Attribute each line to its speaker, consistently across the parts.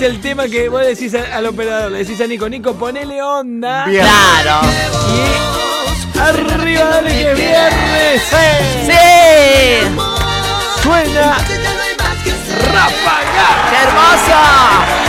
Speaker 1: es el tema que vos decís al operador, le decís a Nico, Nico, ponele onda.
Speaker 2: Bien.
Speaker 3: Claro.
Speaker 1: Y arriba, dale que es viernes.
Speaker 3: ¡Sí!
Speaker 1: Suena Ráfaga.
Speaker 3: ¡Qué hermoso!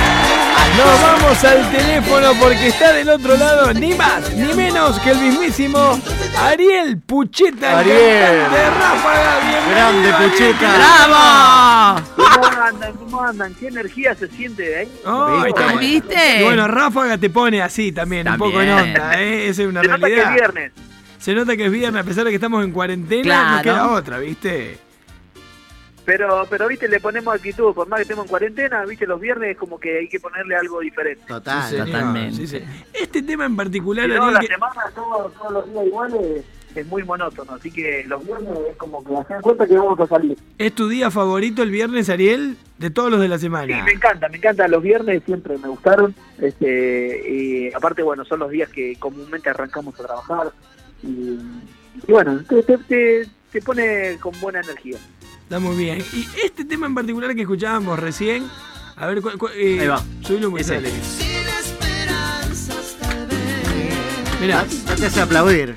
Speaker 1: Nos vamos al teléfono porque está del otro lado ni más ni menos que el mismísimo Ariel Pucheta.
Speaker 2: Ariel.
Speaker 1: De Ráfaga. Bienvenido,
Speaker 2: Grande. Pucheta.
Speaker 3: ¡Bravo!
Speaker 4: ¿Cómo andan? ¿Cómo andan? ¿Qué energía se siente de ahí?
Speaker 1: Oh.
Speaker 3: ¿Viste?
Speaker 1: Y bueno, Ráfaga te pone así también, un poco en onda, ¿eh? Esa es una
Speaker 4: Se nota que es viernes.
Speaker 1: Se nota que es viernes, a pesar de que estamos en cuarentena,
Speaker 3: Claro.
Speaker 1: no queda otra, ¿viste?
Speaker 4: Pero, pero viste, le ponemos actitud, por más que estemos en cuarentena, viste, los viernes es como que hay que ponerle algo diferente.
Speaker 2: Total.
Speaker 1: Sí, señor,
Speaker 3: totalmente.
Speaker 1: sí, sí. Este tema en particular,
Speaker 4: Si no,
Speaker 1: Ariel,
Speaker 4: la
Speaker 1: que-
Speaker 4: semana, todo- todos los días iguales, es muy monótono. Así que los viernes es como que hacer cuenta que vamos a salir.
Speaker 1: ¿es tu día favorito el viernes, Ariel? De todos los de la
Speaker 4: Sí,
Speaker 1: semana.
Speaker 4: me encanta, me encanta. Los viernes siempre me gustaron. Este, y aparte, bueno, son los días que comúnmente arrancamos a trabajar. Y, y bueno, te, te, te- te pone con buena energía.
Speaker 1: Está muy bien. Y este tema en particular que escuchábamos recién, a ver, eh,
Speaker 2: Ahí va.
Speaker 1: subilo muy
Speaker 2: Ese.
Speaker 1: dale. Mirá,
Speaker 2: No te hace aplaudir.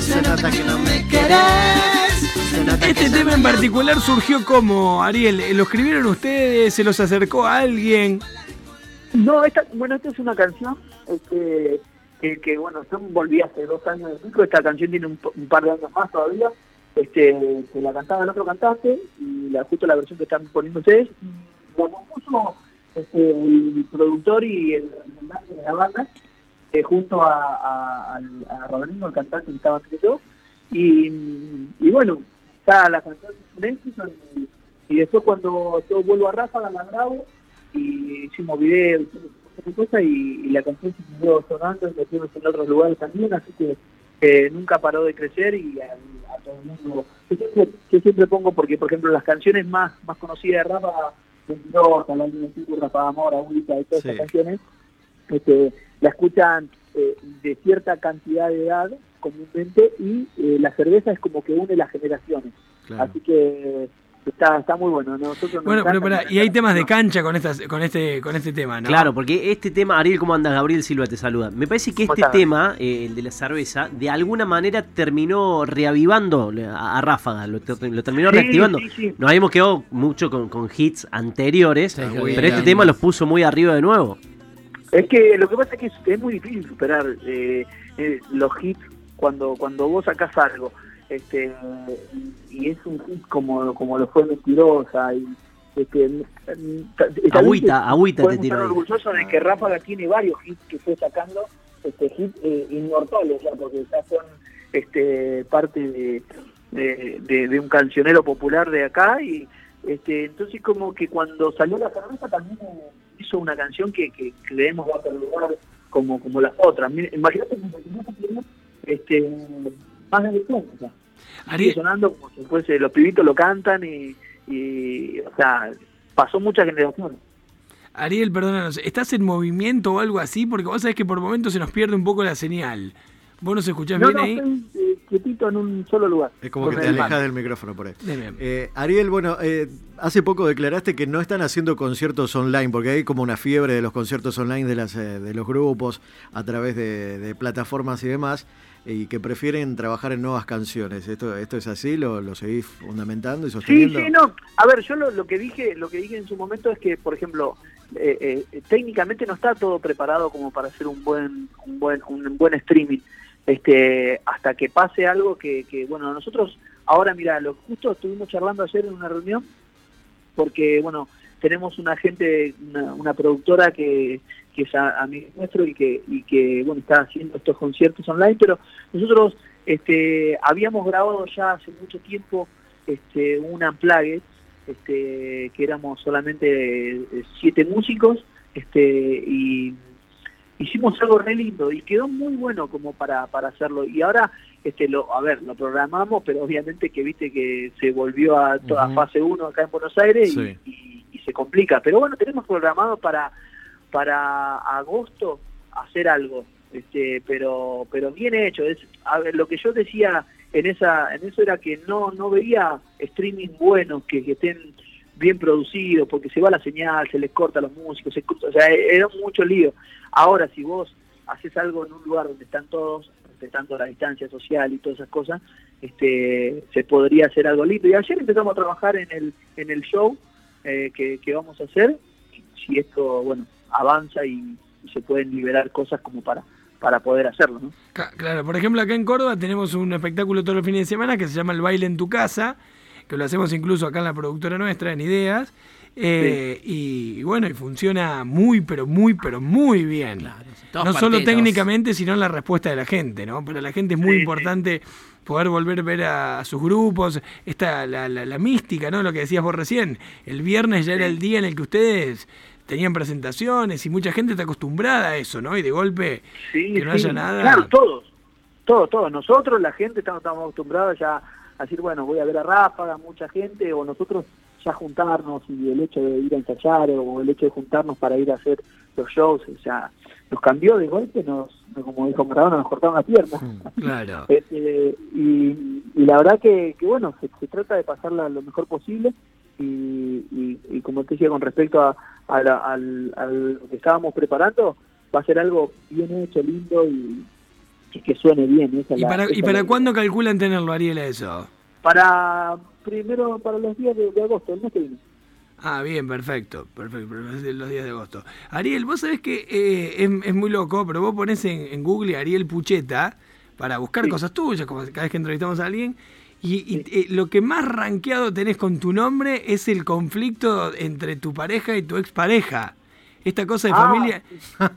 Speaker 2: Se nota que no me Se nota que
Speaker 1: este tema en particular surgió como, Ariel, eh, ¿lo escribieron ustedes? ¿Se los acercó a alguien?
Speaker 4: No, esta, bueno, esta es una canción este, que, que, bueno, yo volví hace dos años de disco. Esta canción tiene un, un par de años más todavía. Este, que la cantaba el otro cantante y la, justo la versión que están poniendo ustedes. Y la compuso este, el productor y el representante de la banda eh, junto a, a, Rodrigo, el cantante que estaba que yo. Y, y bueno, está la canción éxito y, después cuando yo vuelvo a Ráfaga la grabo y hicimos videos, y, y la canción se siguió sonando y metimos en otros lugares también, así que eh, nunca paró de crecer y a, a todo el mundo. Yo siempre, yo siempre pongo, porque por ejemplo las canciones más más conocidas de Rafa, Mentirosa, La Rafa Amor, Agüita y todas
Speaker 2: Sí.
Speaker 4: esas canciones, este, la escuchan eh, de cierta cantidad de edad comúnmente y eh, la cerveza es como que une las generaciones.
Speaker 2: Claro.
Speaker 4: Así que está está muy bueno. Nosotros nos
Speaker 1: Bueno, pero y hay temas de cancha con estas, con este, con este tema, ¿no?
Speaker 5: Claro, porque este tema, Ariel, ¿cómo andas? Gabriel Silva te saluda. Me parece que
Speaker 4: ¿Cómo
Speaker 5: este
Speaker 4: estás?
Speaker 5: tema, eh, el de la cerveza, de alguna manera terminó reavivando a, a Ráfaga, lo, ter- lo terminó
Speaker 4: Sí,
Speaker 5: reactivando.
Speaker 4: sí, sí.
Speaker 5: Nos habíamos quedado mucho con, con hits anteriores,
Speaker 1: Sí,
Speaker 5: pero
Speaker 2: bien.
Speaker 5: este tema los puso muy arriba de nuevo.
Speaker 4: Es que lo que pasa es que es, es muy difícil superar eh, eh, los hits cuando cuando vos sacás algo este y es un hit como como lo fue Mentirosa y este, mm, ta-
Speaker 5: Agüita, agüita te ahí.
Speaker 4: orgullosos de que Ráfaga tiene varios hits que fue sacando este hits eh, inmortales ya porque ya son este parte de, de, de- de un cancionero popular de acá y este entonces como que cuando salió la cerveza también hizo una canción que, que creemos va a perdurar como como las otras imagínate que este más de 20 años ya. Sigue
Speaker 1: Ariel,
Speaker 4: sonando como si fuese los pibitos lo cantan y, y o sea pasó muchas generaciones
Speaker 1: Ariel, perdónanos, ¿estás en movimiento o algo así? Porque vos sabés que por momentos se nos pierde un poco la señal. ¿Vos nos escuchás
Speaker 4: no
Speaker 1: bien
Speaker 4: no
Speaker 1: ahí?
Speaker 4: estoy eh, quietito en un solo lugar
Speaker 2: Es como que te
Speaker 4: el
Speaker 2: alejas del micrófono por ahí.
Speaker 1: Bien, bien.
Speaker 2: Eh, Ariel, bueno, eh, hace poco declaraste que no están haciendo conciertos online, porque hay como una fiebre de los conciertos online de, las, eh, de los grupos a través de, de plataformas y demás, y que prefieren trabajar en nuevas canciones. ¿Esto, esto es así? ¿Lo, lo seguís fundamentando y
Speaker 4: Sí,
Speaker 2: sosteniendo?
Speaker 4: sí, no. A ver, yo lo, lo que dije, lo que dije en su momento es que, por ejemplo, eh, eh, técnicamente no está todo preparado como para hacer un buen, un buen, un buen streaming. Este, hasta que pase algo que, que bueno, nosotros ahora, mira, lo justo estuvimos charlando ayer en una reunión, porque bueno, tenemos una gente, una, una productora que, que es a- amigo nuestro y que, y que bueno está haciendo estos conciertos online, pero nosotros este, habíamos grabado ya hace mucho tiempo este, un unplugged, este, que éramos solamente eh, siete músicos, este, y hicimos algo re lindo y quedó muy bueno como para, para hacerlo. Y ahora, este, lo, a ver, lo programamos, pero obviamente que viste que se volvió a toda fase 1 acá en Buenos Aires y-
Speaker 2: Sí.
Speaker 4: y, y se complica. Pero bueno, tenemos programado para, para agosto hacer algo, este, pero, pero bien hecho. Es, a ver, lo que yo decía en esa, en eso era que no, no veía streaming buenos que, estén bien producido, porque se va la señal, se les corta a los músicos, se, o sea, era mucho lío. Ahora, si vos haces algo en un lugar donde están todos respetando la distancia social y todas esas cosas, este, se podría hacer algo lindo. Y ayer empezamos a trabajar en el, en el show eh, que vamos a hacer, si esto, bueno, avanza y, y se pueden liberar cosas como para, para poder hacerlo, ¿no?
Speaker 1: Claro, por ejemplo, acá en Córdoba tenemos un espectáculo todos los fines de semana que se llama El Baile en tu Casa, que lo hacemos incluso acá en la productora nuestra, en Ideas. eh, y, y bueno, y funciona muy, pero muy, pero muy bien. no solo
Speaker 3: partidos.
Speaker 1: técnicamente, sino en la respuesta de la gente, ¿no? Para la gente es muy
Speaker 4: Sí, sí.
Speaker 1: importante poder volver a ver a, sus grupos, esta, la, la- la mística, ¿no? Lo que decías vos recién. El viernes ya era el día en el que ustedes tenían presentaciones y mucha gente está acostumbrada a eso, ¿no? Y de golpe
Speaker 4: Sí,
Speaker 1: que no
Speaker 4: sí.
Speaker 1: haya nada.
Speaker 4: Claro, todos, todos, todos. Nosotros, la gente, estamos, estamos acostumbrados ya a decir, bueno, voy a ver a Ráfaga, mucha gente, o nosotros ya juntarnos y el hecho de ir a ensayar o el hecho de juntarnos para ir a hacer los shows, o sea, nos cambió de golpe, nos, como dijo Maradona, nos cortaron las piernas.
Speaker 1: Claro.
Speaker 4: Este, y, y la verdad que, que bueno, se, se trata de pasarla lo mejor posible y, y, y como te decía con respecto a, a, la- al, a lo que estábamos preparando, va a ser algo bien hecho, lindo y, y que suene bien. esa
Speaker 1: ¿Y
Speaker 4: la-
Speaker 1: para,
Speaker 4: esa
Speaker 1: ¿Y para cuándo calculan tenerlo, Ariel, a eso?
Speaker 4: Para primero, para los días de, de agosto, el mes que viene.
Speaker 1: Ah, bien, perfecto, perfecto, los días de agosto. Ariel, vos sabés que eh, es, es muy loco, pero vos ponés en, en Google Ariel Pucheta para buscar
Speaker 4: Sí.
Speaker 1: cosas tuyas, como cada vez que entrevistamos a alguien, y, y, eh, lo que más rankeado tenés con tu nombre es el conflicto entre tu pareja y tu expareja. Esta cosa de
Speaker 4: Ah,
Speaker 1: familia,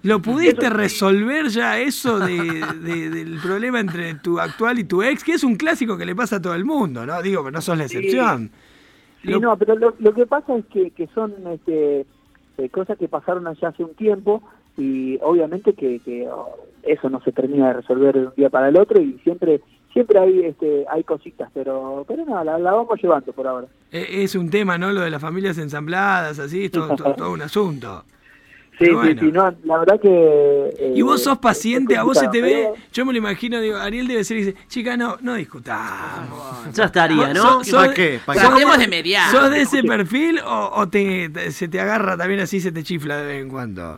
Speaker 1: ¿lo pudiste resolver ya eso de, de- del problema entre tu actual y tu ex? Que es un clásico que le pasa a todo el mundo, ¿no? Digo, pero no sos la excepción.
Speaker 4: Sí,
Speaker 1: Lo-
Speaker 4: no, pero lo, lo que pasa es que, que son este, eh, cosas que pasaron allá hace un tiempo y obviamente que, que, oh, eso no se termina de resolver de un día para el otro y siempre siempre hay este hay cositas, pero pero no, la, la vamos llevando por ahora.
Speaker 1: E- Es un tema, ¿no? Lo de las familias ensambladas, así, es todo, todo- todo un asunto.
Speaker 4: Sí,
Speaker 1: bueno.
Speaker 4: sí, no, la verdad que... eh,
Speaker 1: Y vos sos paciente, a vos se te ve, yo me lo imagino, digo, Ariel debe ser y dice, chica, no, no discutamos.
Speaker 5: Ya estaría, ¿no?
Speaker 1: sos-
Speaker 2: ¿Y para qué? ¿Para
Speaker 1: sos-
Speaker 2: qué?
Speaker 3: De mediar.
Speaker 1: ¿Sos de ese perfil o, o te, te- se te agarra también así, se te chifla de vez en cuando?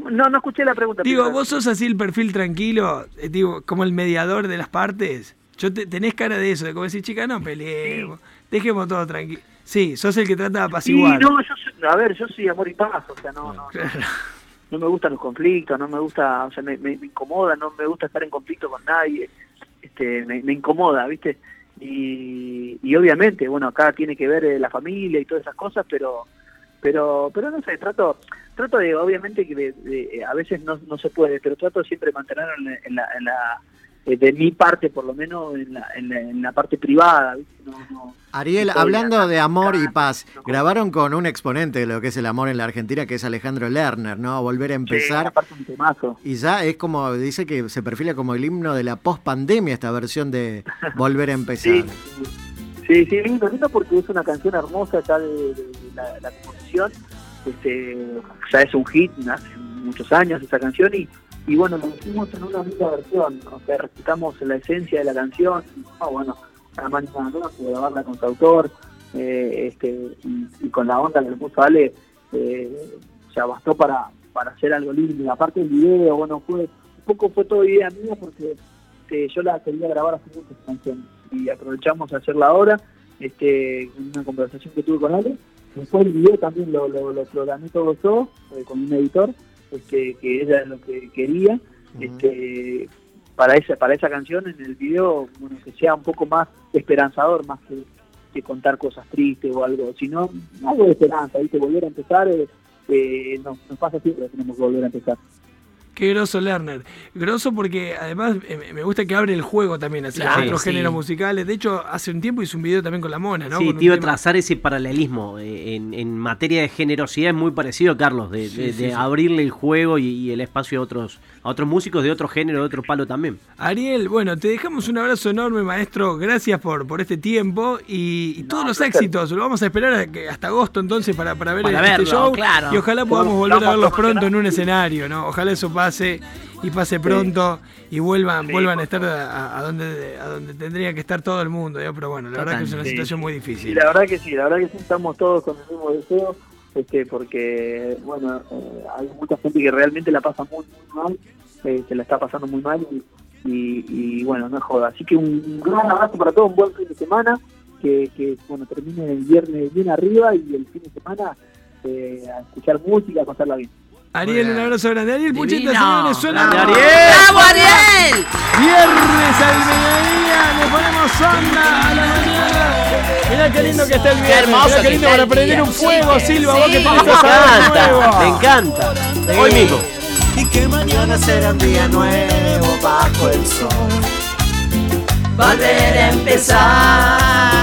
Speaker 4: ¿Cómo? No, no escuché la pregunta.
Speaker 1: Digo,
Speaker 4: primero.
Speaker 1: vos sos así el perfil tranquilo, eh, digo, como el mediador de las partes. Yo te, tenés cara de eso, de como decir, chica, no peleemos, dejemos todo tranquilo. Sí, sos el que trata de
Speaker 4: Sí,
Speaker 1: apaciguar.
Speaker 4: no, yo soy- a ver, yo soy amor y paz, o sea, no, no,
Speaker 1: Claro.
Speaker 4: no me gustan los conflictos, no me gusta, o sea, me, me, me incomoda, no me gusta estar en conflicto con nadie, este, me, me incomoda, ¿viste? Y, y obviamente, bueno, acá tiene que ver eh, la familia y todas esas cosas, pero, pero, pero no sé, trato, trato de, obviamente, que de- de- a veces no, no se puede, pero trato siempre de mantenerlo en la, en la, en la- eh, de mi parte, por lo menos, en la, en la, en la parte privada, ¿viste? No, no,
Speaker 2: Ariel, hablando de amor y paz,
Speaker 4: no.
Speaker 2: grabaron con un exponente de lo que es el amor en la Argentina, que es Alejandro Lerner, ¿no? Volver a empezar.
Speaker 4: un.
Speaker 2: Y ya es como, dice que se perfila como el himno de la post-pandemia esta versión de Volver a empezar.
Speaker 4: Sí, sí, sí, lindo, lindo porque es una canción hermosa ya de, de- de la, la Este, ya es un hit hace muchos años esa canción y, y bueno, lo hicimos en una linda versión. O respetamos la esencia de la canción. Ah, bueno, además que grabarla con su autor eh, este, y, con la onda que le puso Ale, eh, sea, bastó para, para hacer algo lindo. Y aparte el video, bueno, fue un poco fue todo idea mía porque este, yo la quería grabar hace mucho esta canción y aprovechamos a hacerla ahora, este, una conversación que tuve con Ale. Después el video también lo, lo, lo programé todo yo, eh, con un editor, este, que ella es lo que quería. este, para esa para esa canción en el video, bueno, que sea un poco más esperanzador, más que, que contar cosas tristes o algo, sino algo de esperanza, ¿viste? Volver a empezar, eh, eh, nos, nos pasa siempre, tenemos que volver a empezar.
Speaker 1: Qué groso Lerner. Groso porque además eh, me gusta que abre el juego también hacia
Speaker 3: Claro,
Speaker 1: otros
Speaker 3: sí.
Speaker 1: géneros musicales. De hecho, hace un tiempo hizo un video también con la mona, ¿no?
Speaker 5: Sí, te iba a trazar ese paralelismo. eh, En, en materia de generosidad es muy parecido, Carlos, de,
Speaker 1: Sí,
Speaker 5: de-
Speaker 1: sí,
Speaker 5: de
Speaker 1: sí.
Speaker 5: abrirle el juego y, y el espacio a otros, a otros músicos de otro género, de otro palo también.
Speaker 1: Ariel, bueno, te dejamos un abrazo enorme, maestro. Gracias por, por este tiempo y, y todos los éxitos. Lo vamos a esperar a que- hasta agosto entonces para, para ver
Speaker 3: Para
Speaker 1: este
Speaker 3: verlo,
Speaker 1: show.
Speaker 3: claro.
Speaker 1: Y ojalá podamos volver a verlos pronto en un escenario, ¿no? Ojalá eso pase. Pase y pase pronto y vuelvan,
Speaker 4: Sí,
Speaker 1: vuelvan a estar a, a donde, a donde tendría que estar todo el mundo. Pero bueno, la verdad que es una situación muy
Speaker 4: Y
Speaker 1: difícil.
Speaker 4: la verdad que sí, la verdad que sí estamos todos con el mismo deseo, este, porque bueno, eh, hay mucha gente que realmente la pasa muy, muy mal, eh, se la está pasando muy mal y, y, y, bueno, no es joda. Así que un gran abrazo para todos, un buen fin de semana, que, que bueno, termine el viernes bien arriba y el fin de semana eh, a escuchar música, a pasarla bien.
Speaker 1: Ariel, un abrazo grande. Ariel Pucheta, señores, suena.
Speaker 3: ¡Bravo, Ariel!
Speaker 1: Viernes al mediodía, le ponemos onda a la mañana. Mirá qué lindo que está el viernes.
Speaker 3: hermoso
Speaker 1: Mirá qué
Speaker 3: que
Speaker 1: lindo
Speaker 3: está
Speaker 1: para
Speaker 3: el
Speaker 1: prender
Speaker 3: día.
Speaker 1: un fuego,
Speaker 3: Sí,
Speaker 1: Silva, vos que tenés
Speaker 5: Me
Speaker 1: esa
Speaker 5: encanta,
Speaker 1: nuevo.
Speaker 5: me encanta. Hoy mismo.
Speaker 6: y que mañana será un día nuevo bajo el sol.
Speaker 3: Volver a empezar.